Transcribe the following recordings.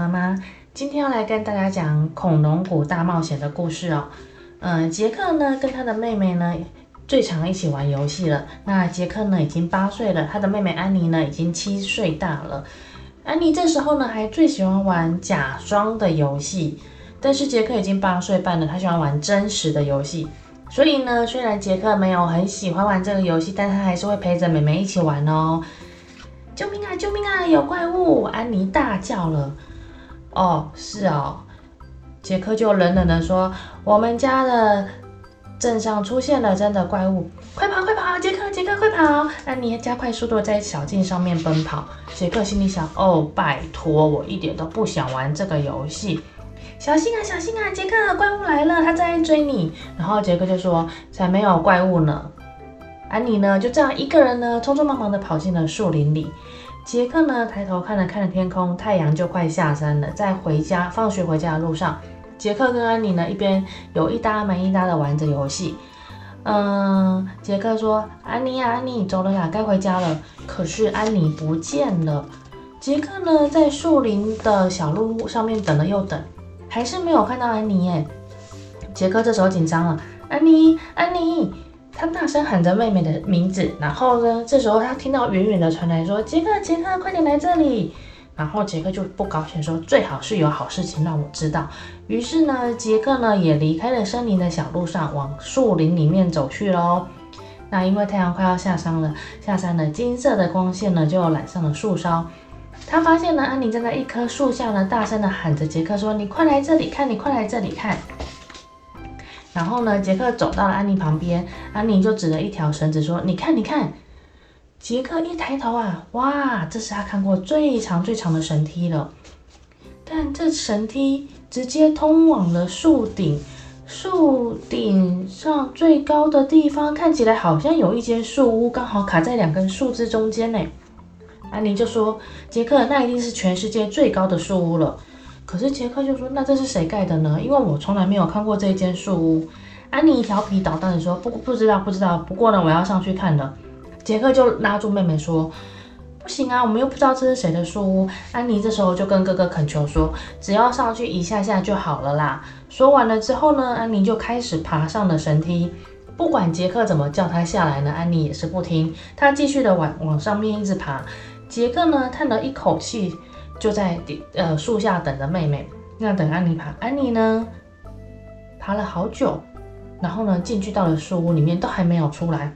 妈妈，今天要来跟大家讲《恐龙谷大冒险》的故事哦。嗯、呃，杰克呢跟他的妹妹呢最常一起玩游戏了。那杰克呢已经八岁了，他的妹妹安妮呢已经七岁大了。安妮这时候呢还最喜欢玩假装的游戏，但是杰克已经八岁半了，他喜欢玩真实的游戏。所以呢，虽然杰克没有很喜欢玩这个游戏，但他还是会陪着妹妹一起玩哦。救命啊！救命啊！有怪物！安妮大叫了。哦，是哦。杰克就冷冷地说：“我们家的镇上出现了真的怪物，快跑快跑！杰克杰克快跑！”安妮加快速度在小径上面奔跑。杰克心里想：“哦，拜托，我一点都不想玩这个游戏。小心啊，小心啊！杰克，怪物来了，他正在追你。”然后杰克就说：“才没有怪物呢。”安妮呢，就这样一个人呢，匆匆忙忙的跑进了树林里。杰克呢，抬头看了看了天空，太阳就快下山了。在回家放学回家的路上，杰克跟安妮呢，一边有一搭没一搭的玩着游戏。嗯，杰克说：“安妮呀，安妮，走了呀，该回家了。”可是安妮不见了。杰克呢，在树林的小路上面等了又等，还是没有看到安妮耶。杰克这时候紧张了：“安妮，安妮。”他大声喊着妹妹的名字，然后呢，这时候他听到远远的传来说：“杰克，杰克，快点来这里！”然后杰克就不高兴说：“最好是有好事情让我知道。”于是呢，杰克呢也离开了森林的小路上，往树林里面走去喽。那因为太阳快要下山了，下山了，金色的光线呢就染上了树梢。他发现呢，安妮站在一棵树下呢，大声的喊着杰克说：“你快来这里看，你快来这里看。”然后呢，杰克走到了安妮旁边，安妮就指着一条绳子说：“你看，你看。”杰克一抬头啊，哇，这是他看过最长最长的绳梯了。但这绳梯直接通往了树顶，树顶上最高的地方看起来好像有一间树屋，刚好卡在两根树枝中间呢。安妮就说：“杰克，那一定是全世界最高的树屋了。”可是杰克就说：“那这是谁盖的呢？因为我从来没有看过这间树屋。”安妮调皮捣蛋的说：“不，不知道，不知道。不过呢，我要上去看了。”杰克就拉住妹妹说：“不行啊，我们又不知道这是谁的树屋。”安妮这时候就跟哥哥恳求说：“只要上去一下下就好了啦。”说完了之后呢，安妮就开始爬上了神梯。不管杰克怎么叫她下来呢，安妮也是不听，她继续的往往上面一直爬。杰克呢，叹了一口气。就在呃树下等着妹妹，那等安妮爬。安妮呢爬了好久，然后呢进去到了树屋里面，都还没有出来。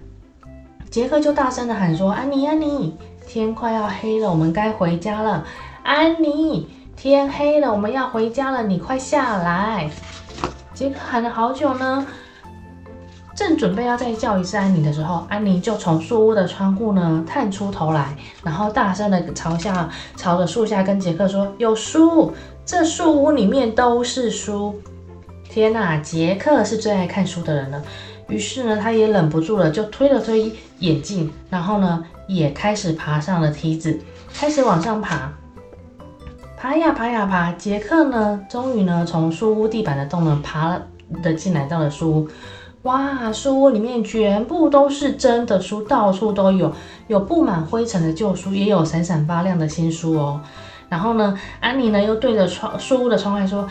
杰克就大声的喊说：“安妮，安妮，天快要黑了，我们该回家了。安妮，天黑了，我们要回家了，你快下来。”杰克喊了好久呢。正准备要再叫一次安妮的时候，安妮就从树屋的窗户呢探出头来，然后大声的朝下朝着树下跟杰克说：“有书，这树屋里面都是书。”天哪，杰克是最爱看书的人了，于是呢，他也忍不住了，就推了推眼镜，然后呢，也开始爬上了梯子，开始往上爬。爬呀爬呀爬，杰克呢，终于呢，从树屋地板的洞呢爬了的进来到了树屋。哇，书屋里面全部都是真的书，到处都有，有布满灰尘的旧书，也有闪闪发亮的新书哦。然后呢，安妮呢又对着窗树屋的窗外说：“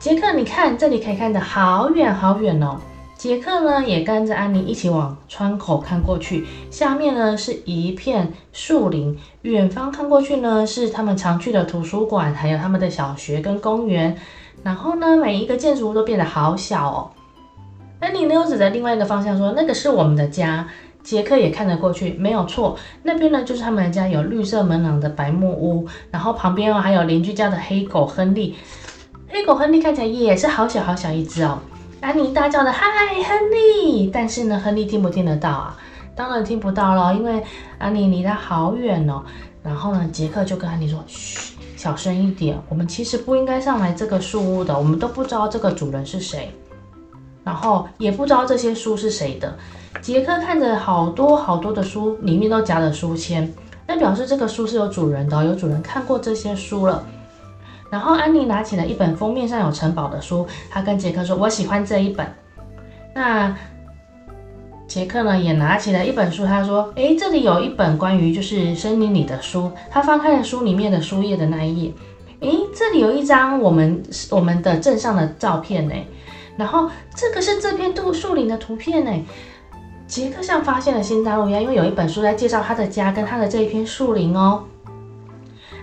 杰克，你看这里可以看得好远好远哦。”杰克呢也跟着安妮一起往窗口看过去，下面呢是一片树林，远方看过去呢是他们常去的图书馆，还有他们的小学跟公园。然后呢，每一个建筑物都变得好小哦。安妮呢又指着另外一个方向说：“那个是我们的家。”杰克也看得过去，没有错，那边呢就是他们家，有绿色门廊的白木屋，然后旁边哦还有邻居家的黑狗亨利。黑狗亨利看起来也是好小好小一只哦。安妮大叫的：“嗨，亨利！”但是呢，亨利听不听得到啊？当然听不到了，因为安妮离他好远哦。然后呢，杰克就跟安妮说：“嘘，小声一点，我们其实不应该上来这个树屋的，我们都不知道这个主人是谁。”然后也不知道这些书是谁的。杰克看着好多好多的书，里面都夹了书签，那表示这个书是有主人的，有主人看过这些书了。然后安妮拿起了一本封面上有城堡的书，她跟杰克说：“我喜欢这一本。”那杰克呢也拿起了一本书，他说：“诶，这里有一本关于就是森林里的书。”他翻开了书里面的书页的那一页，诶，这里有一张我们我们的镇上的照片呢。然后这个是这片杜树林的图片呢。杰克像发现了新大陆一样，因为有一本书在介绍他的家跟他的这一片树林哦。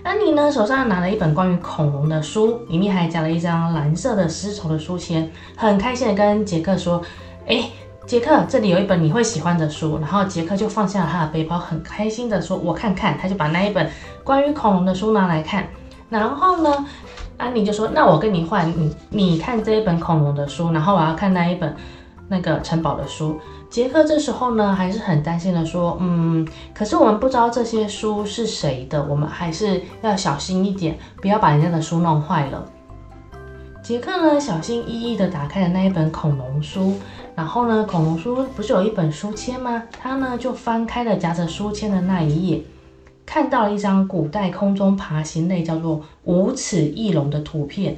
安妮呢，手上拿了一本关于恐龙的书，里面还夹了一张蓝色的丝绸的书签，很开心的跟杰克说：“哎，杰克，这里有一本你会喜欢的书。”然后杰克就放下了他的背包，很开心的说：“我看看。”他就把那一本关于恐龙的书拿来看。然后呢，安妮就说：“那我跟你换，你你看这一本恐龙的书，然后我要看那一本那个城堡的书。”杰克这时候呢，还是很担心的说：“嗯，可是我们不知道这些书是谁的，我们还是要小心一点，不要把人家的书弄坏了。”杰克呢，小心翼翼的打开了那一本恐龙书，然后呢，恐龙书不是有一本书签吗？他呢就翻开了夹着书签的那一页，看到了一张古代空中爬行类叫做无齿翼龙的图片。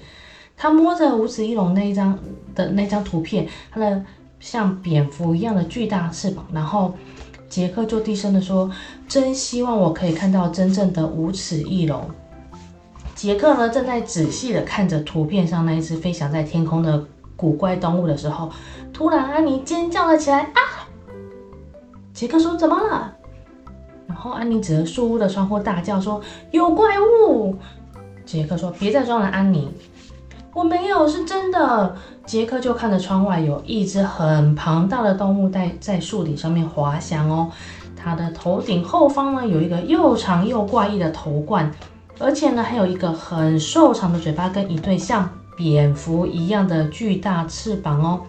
他摸着无齿翼龙那一张的那张图片，它的。像蝙蝠一样的巨大翅膀，然后杰克就低声的说：“真希望我可以看到真正的无齿翼龙。”杰克呢，正在仔细的看着图片上那一只飞翔在天空的古怪动物的时候，突然安妮尖叫了起来：“啊！”杰克说：“怎么了？”然后安妮指着树屋的窗户大叫说：“有怪物！”杰克说：“别再装了，安妮。”我没有，是真的。杰克就看着窗外，有一只很庞大的动物在在树顶上面滑翔哦。它的头顶后方呢，有一个又长又怪异的头冠，而且呢，还有一个很瘦长的嘴巴跟一对像蝙蝠一样的巨大翅膀哦。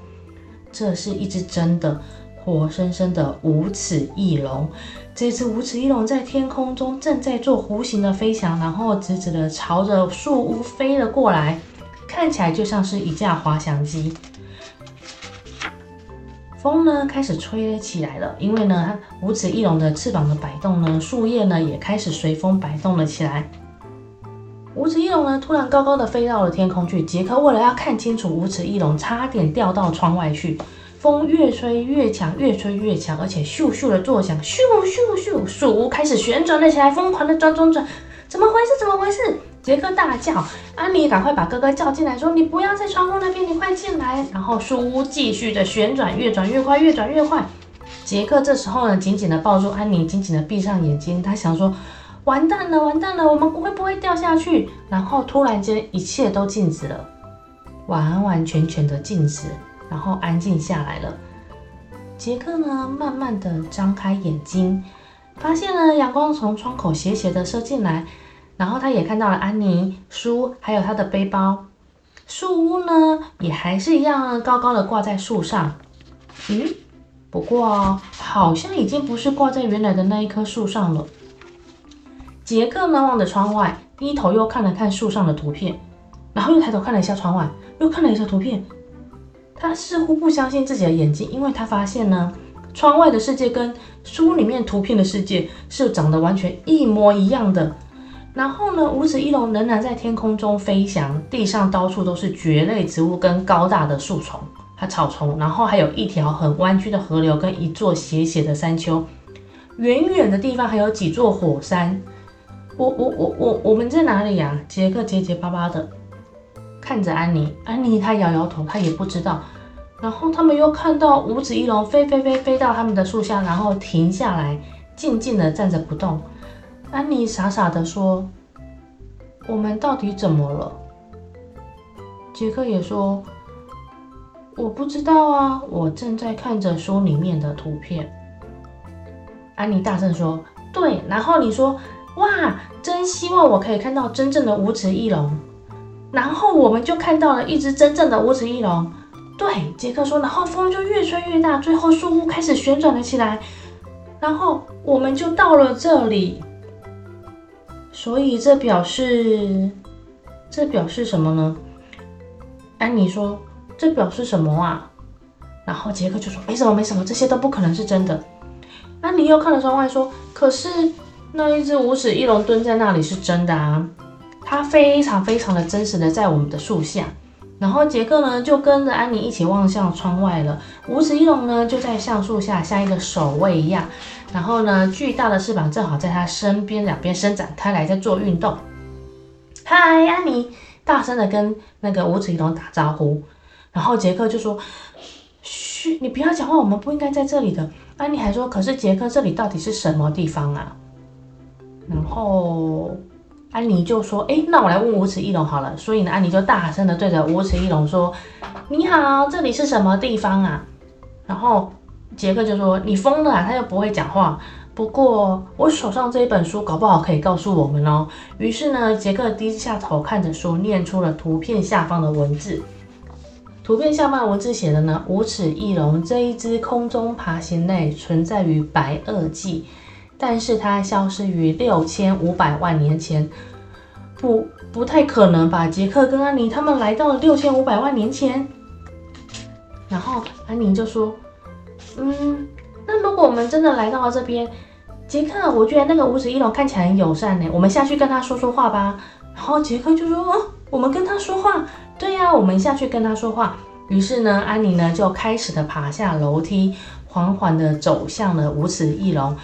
这是一只真的活生生的无齿翼龙。这只无齿翼龙在天空中正在做弧形的飞翔，然后直直的朝着树屋飞了过来。看起来就像是一架滑翔机。风呢开始吹了起来了，因为呢，它无齿翼龙的翅膀的摆动呢，树叶呢也开始随风摆动了起来。无齿翼龙呢突然高高的飞到了天空去，杰克为了要看清楚无齿翼龙，差点掉到窗外去。风越吹越强，越吹越强，而且咻咻的作响，咻咻咻，树屋开始旋转了起来，疯狂的转转转。怎么回事？怎么回事？杰克大叫，安妮赶快把哥哥叫进来，说：“你不要在窗户那边，你快进来。”然后树屋继续的旋转，越转越快，越转越快。杰克这时候呢，紧紧的抱住安妮，紧紧的闭上眼睛，他想说：“完蛋了，完蛋了，我们会不会掉下去？”然后突然间，一切都静止了，完完全全的静止，然后安静下来了。杰克呢，慢慢的张开眼睛，发现了阳光从窗口斜斜的射进来。然后他也看到了安妮书，还有他的背包。树屋呢，也还是一样高高的挂在树上。嗯，不过好像已经不是挂在原来的那一棵树上了。杰克呢，望着窗外，低头又看了看树上的图片，然后又抬头看了一下窗外，又看了一下图片。他似乎不相信自己的眼睛，因为他发现呢，窗外的世界跟书里面图片的世界是长得完全一模一样的。然后呢，五指翼龙仍然在天空中飞翔，地上到处都是蕨类植物跟高大的树丛和草丛，然后还有一条很弯曲的河流跟一座斜斜的山丘。远远的地方还有几座火山。我我我我我们在哪里呀？杰克结结巴巴的看着安妮，安妮她摇摇头，她也不知道。然后他们又看到五指翼龙飞飞飞飞到他们的树下，然后停下来，静静的站着不动。安妮傻傻的说：“我们到底怎么了？”杰克也说：“我不知道啊，我正在看着书里面的图片。”安妮大声说：“对。”然后你说：“哇，真希望我可以看到真正的五指翼龙。”然后我们就看到了一只真正的无齿翼龙。对，杰克说。然后风就越吹越大，最后树屋开始旋转了起来，然后我们就到了这里。所以这表示，这表示什么呢？安妮说：“这表示什么啊？”然后杰克就说：“没什么，没什么，这些都不可能是真的。”安妮又看了窗外说：“可是那一只无齿翼龙蹲在那里是真的啊，它非常非常的真实的在我们的树下。”然后杰克呢就跟着安妮一起望向窗外了。无齿翼龙呢就在橡树下像一个守卫一样。然后呢，巨大的翅膀正好在他身边两边伸展开来，在做运动。嗨，安妮，大声的跟那个无齿翼龙打招呼。然后杰克就说：“嘘，你不要讲话，我们不应该在这里的。”安妮还说：“可是杰克，这里到底是什么地方啊？”然后安妮就说：“哎，那我来问无齿翼龙好了。”所以呢，安妮就大声的对着无齿翼龙说：“你好，这里是什么地方啊？”然后杰克就说：“你疯了啊！”他又不会讲话。不过我手上这一本书搞不好可以告诉我们哦。于是呢，杰克低下头看着书，念出了图片下方的文字。图片下方文字写的呢，无齿翼龙这一只空中爬行类存在于白垩纪，但是它消失于六千五百万年前。不，不太可能吧？杰克跟安妮他们来到了六千五百万年前。然后安妮就说：“嗯，那如果我们真的来到了这边，杰克，我觉得那个无齿翼龙看起来很友善呢，我们下去跟他说说话吧。”然后杰克就说：“哦，我们跟他说话。”对呀、我们下去跟他说话。于是呢，安妮呢就开始的爬下楼梯，缓缓的走向了无齿翼龙。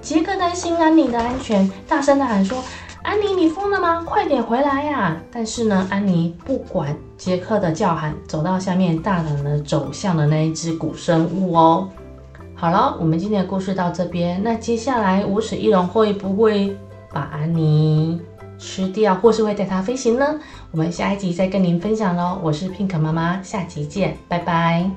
杰克担心安妮的安全，大声的喊说：“安妮，你疯了吗？快点回来呀、！”但是呢，安妮不管杰克的叫喊，走到下面，大胆的走向了那一只古生物哦。好了，我们今天的故事到这边。那接下来无齿翼龙会不会把安妮吃掉，或是会带它飞行呢？我们下一集再跟您分享喽。我是 Pink 妈妈，下集见，拜拜。